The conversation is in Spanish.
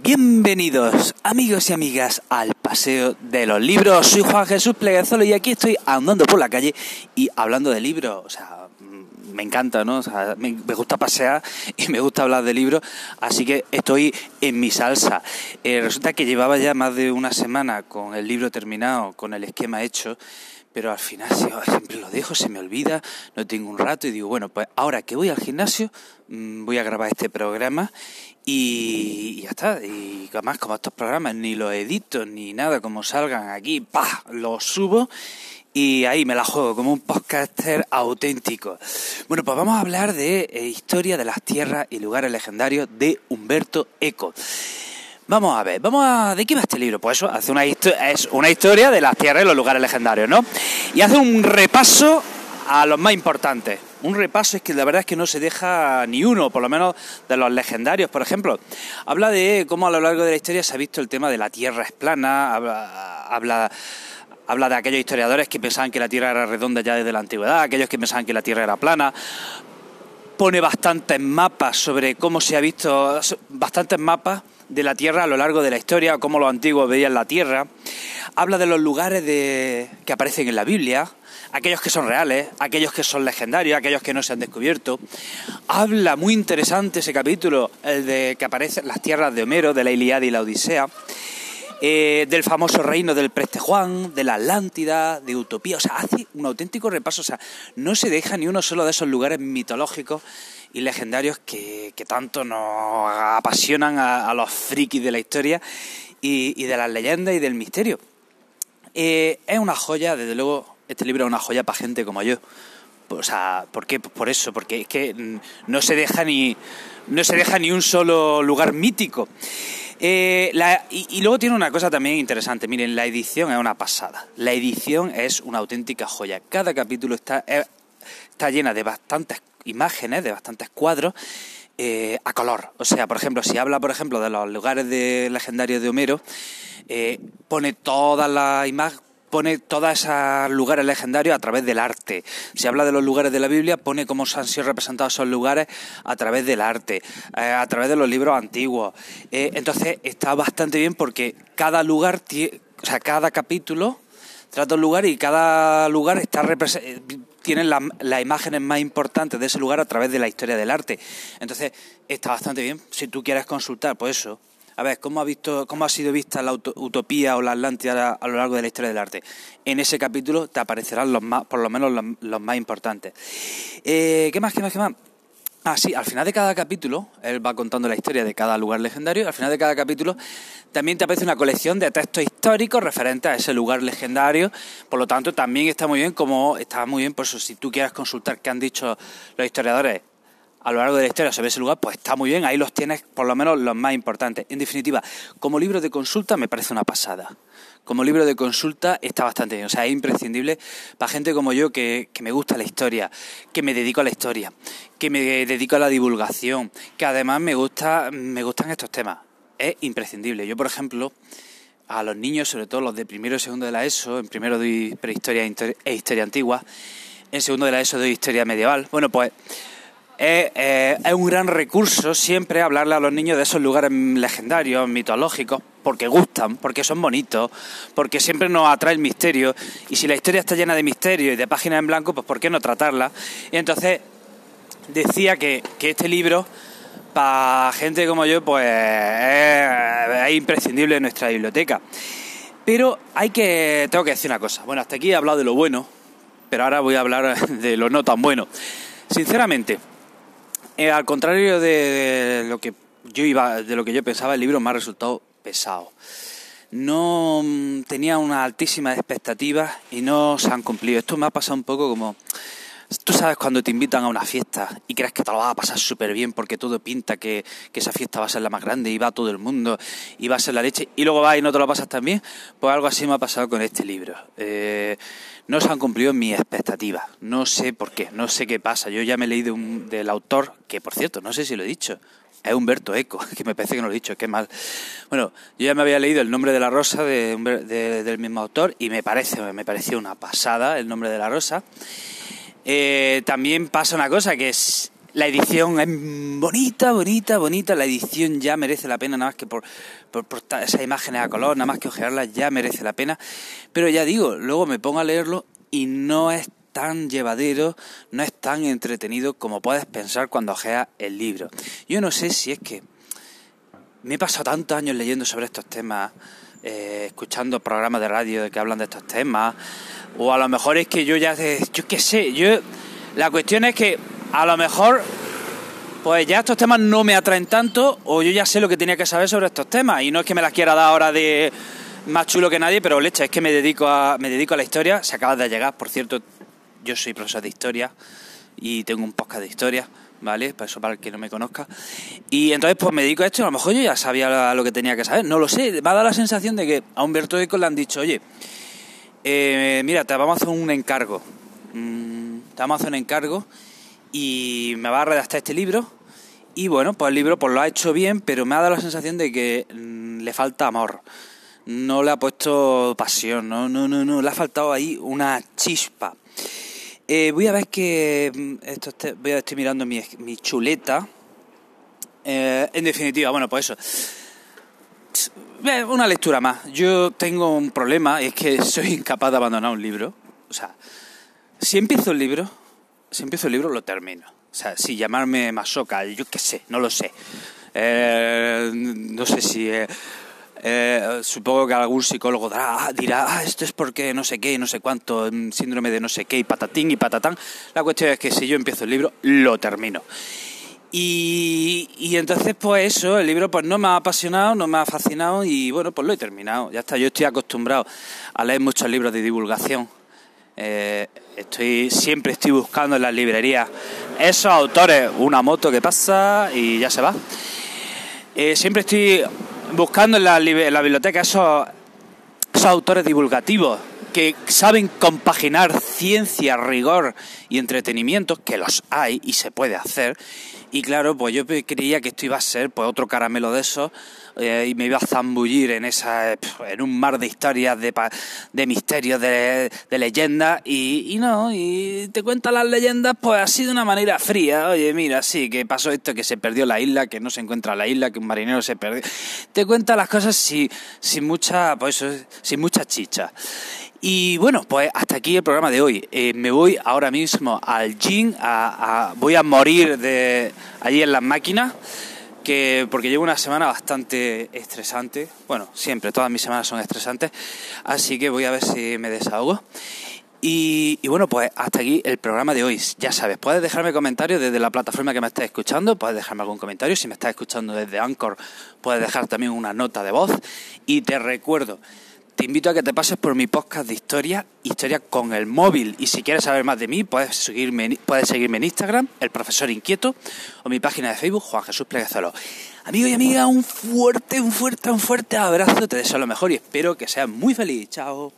Bienvenidos amigos y amigas al Paseo de los Libros. Soy Juan Jesús Pleguezolo y aquí estoy andando por la calle y hablando de libros. O sea, mm, me encanta, ¿no? O sea, me, gusta pasear y me gusta hablar de libros, así que estoy en mi salsa. Eh, resulta que llevaba ya más de una semana con el libro terminado, con el esquema hecho pero al final siempre lo dejo, se me olvida, no tengo un rato y digo, bueno, pues ahora que voy al gimnasio mm, voy a grabar este programa y, ya está. Y además como estos programas ni los edito ni nada, como salgan aquí, ¡pah! los subo y ahí me la juego como un podcaster auténtico. Bueno, pues vamos a hablar de eh, historia de las tierras y lugares legendarios de Humberto Eco. Vamos a ver, vamos a... ¿De qué va este libro? Pues eso, hace una es una historia de las tierras y los lugares legendarios, ¿no? Y hace un repaso a los más importantes. Un repaso es que la verdad es que no se deja ni uno, por lo menos de los legendarios, por ejemplo. Habla de cómo a lo largo de la historia se ha visto el tema de la tierra es plana, habla, habla de aquellos historiadores que pensaban que la tierra era redonda ya desde la antigüedad, aquellos que pensaban que la tierra era plana, pone bastantes mapas sobre cómo se ha visto, bastantes mapas de la Tierra a lo largo de la historia, cómo los antiguos veían la Tierra. Habla de los lugares de, que aparecen en la Biblia, aquellos que son reales, aquellos que son legendarios, aquellos que no se han descubierto. Habla muy interesante ese capítulo, el de que aparecen las tierras de Homero, de la Iliada y la Odisea. Eh, del famoso reino del Preste Juan, de la Atlántida, de Utopía, o sea, hace un auténtico repaso, o sea, no se deja ni uno solo de esos lugares mitológicos y legendarios que, tanto nos apasionan a, los frikis de la historia y, de las leyendas y del misterio. Eh, es una joya, desde luego, este libro es una joya para gente como yo. O sea, ¿por qué? Por eso, porque es que no se deja ni, no se deja ni un solo lugar mítico. Eh, y, luego tiene una cosa también interesante. Miren, la edición es una pasada. La edición es una auténtica joya. Cada capítulo está, está llena de bastantes imágenes, de bastantes cuadros, eh, a color. O sea, por ejemplo, si habla, por ejemplo, de los lugares de legendarios de Homero, eh, pone todas las imágenes pone todos esos lugares legendarios a través del arte. Si habla de los lugares de la Biblia, pone cómo han sido representados esos lugares a través del arte, eh, a través de los libros antiguos. entonces está bastante bien porque cada lugar, o sea, cada capítulo trata un lugar y cada lugar está tienen las imágenes más importantes de ese lugar a través de la historia del arte. Entonces, está bastante bien. Si tú quieres consultar, pues eso. A ver, ¿cómo ha, visto, cómo ha sido vista la utopía o la Atlántida a lo largo de la historia del arte? En ese capítulo te aparecerán los más, por lo menos los, más importantes. Eh, ¿Qué más, qué más, qué más? Ah, sí, al final de cada capítulo, él va contando la historia de cada lugar legendario, al final de cada capítulo también te aparece una colección de textos históricos referentes a ese lugar legendario, por lo tanto también está muy bien como, está muy bien, por eso si tú quieres consultar qué han dicho los historiadores a lo largo de la historia sobre ese lugar, pues está muy bien, ahí los tienes por lo menos los más importantes. En definitiva, como libro de consulta me parece una pasada como libro de consulta está bastante bien. O sea, es imprescindible para gente como yo que, me gusta la historia, que me dedico a la historia, que me dedico a la divulgación, que además me, gusta, me gustan estos temas. Es imprescindible. Yo, por ejemplo, a los niños, sobre todo los de primero y segundo de la ESO, en primero doy prehistoria e historia antigua, en segundo de la ESO doy historia medieval. Bueno, pues eh, es, un gran recurso siempre hablarle a los niños de esos lugares legendarios, mitológicos, porque gustan, porque son bonitos, porque siempre nos atrae el misterio. Y si la historia está llena de misterio y de páginas en blanco, pues ¿por qué no tratarla? Y entonces decía que, este libro, para gente como yo, pues es, es imprescindible en nuestra biblioteca. Pero hay que, tengo que decir una cosa. Bueno, hasta aquí he hablado de lo bueno, pero ahora voy a hablar de lo no tan bueno. Sinceramente, eh, al contrario de, lo que yo iba, de lo que yo pensaba, el libro me ha resultado pesado. No mm, tenía una altísima expectativa y no se han cumplido. Esto me ha pasado un poco como Tú sabes cuando te invitan a una fiesta y crees que te lo vas a pasar súper bien porque todo pinta que, esa fiesta va a ser la más grande y va todo el mundo y va a ser la leche y luego vas y no te lo pasas tan bien, pues algo así me ha pasado con este libro. Eh, no se han cumplido mis expectativas, no sé por qué, no sé qué pasa. Yo ya me he leído un, del autor, que por cierto, no sé si lo he dicho, es Humberto Eco, que me parece que no lo he dicho, qué mal. Bueno, yo ya me había leído El nombre de la rosa de, del mismo autor y me parece, me pareció una pasada El nombre de la rosa. Eh, también pasa una cosa que es la edición es bonita, bonita, bonita. La edición ya merece la pena, nada más que por, por, esas imágenes a color, nada más que ojearlas ya merece la pena. Pero ya digo, luego me pongo a leerlo y no es tan llevadero, no es tan entretenido como puedes pensar cuando ojeas el libro. Yo no sé si es que me he pasado tantos años leyendo sobre estos temas, eh, escuchando programas de radio que hablan de estos temas, o a lo mejor es que yo ya, yo qué sé, yo la cuestión es que a lo mejor pues ya estos temas no me atraen tanto o yo ya sé lo que tenía que saber sobre estos temas. Y no es que me las quiera dar ahora de más chulo que nadie, pero leche, es que me dedico a me dedico a la historia, se acaba de llegar, por cierto, yo soy profesor de historia y tengo un podcast de historia, ¿vale? Para eso para el que no me conozca. Y entonces pues me dedico a esto, a lo mejor yo ya sabía lo que tenía que saber, no lo sé, me ha dado la sensación de que a Humberto Eco le han dicho, "Oye, eh, mira, te vamos a hacer un encargo. Mm, te vamos a hacer un encargo y me va a redactar este libro. Y bueno, pues el libro pues lo ha hecho bien, pero me ha dado la sensación de que mm, le falta amor. No le ha puesto pasión, no, no, no, no, le ha faltado ahí una chispa. Eh, voy a ver que mm, esto voy a estoy mirando mi, mi chuleta. Eh, en definitiva, bueno, pues eso. Una lectura más. Yo tengo un problema es que soy incapaz de abandonar un libro. O sea, si empiezo el libro, si empiezo el libro lo termino. O sea, si llamarme masoca, yo qué sé, no lo sé. Eh, no sé si... Eh, supongo que algún psicólogo dirá, ah, esto es porque no sé qué, no sé cuánto, mm, síndrome de no sé qué, y patatín y patatán. La cuestión es que si yo empiezo el libro, lo termino. Y, y, entonces, pues eso, el libro pues no me ha apasionado, no me ha fascinado y bueno, pues lo he terminado. Ya está, yo estoy acostumbrado a leer muchos libros de divulgación. Eh, estoy Siempre estoy buscando en las librerías esos autores, una moto que pasa y ya se va. Eh, siempre estoy buscando en la, biblioteca esos autores divulgativos que saben compaginar ciencia, rigor y entretenimiento, que los hay y se puede hacer, y claro, pues yo creía que esto iba a ser pues otro caramelo de esos eh, y me iba a zambullir en esa en un mar de historias, de, de misterios, de, de leyendas y, y, no, y te cuentan las leyendas pues así de una manera fría. Oye, mira, sí, que pasó esto, que se perdió la isla, que no se encuentra la isla, que un marinero se perdió. Te cuenta las cosas sin, sin mucha, pues sin mucha chicha. Y bueno, pues hasta aquí el programa de hoy. Eh, me voy ahora mismo al gym, a, voy a morir de allí en las máquinas, que, porque llevo una semana bastante estresante. Bueno, siempre, todas mis semanas son estresantes, así que voy a ver si me desahogo. Y, y, bueno, pues hasta aquí el programa de hoy. Ya sabes, puedes dejarme comentarios desde la plataforma que me estés escuchando, puedes dejarme algún comentario. Si me estás escuchando desde Anchor, puedes dejar también una nota de voz. Y te recuerdo, te invito a que te pases por mi podcast de historia, historia con el móvil. Y si quieres saber más de mí, puedes seguirme, puedes seguirme en Instagram, el profesor inquieto, o mi página de Facebook, Juan Jesús Pleguezolo. Amigo y amiga, un fuerte, un fuerte, un fuerte abrazo. Te deseo lo mejor y espero que seas muy feliz. Chao.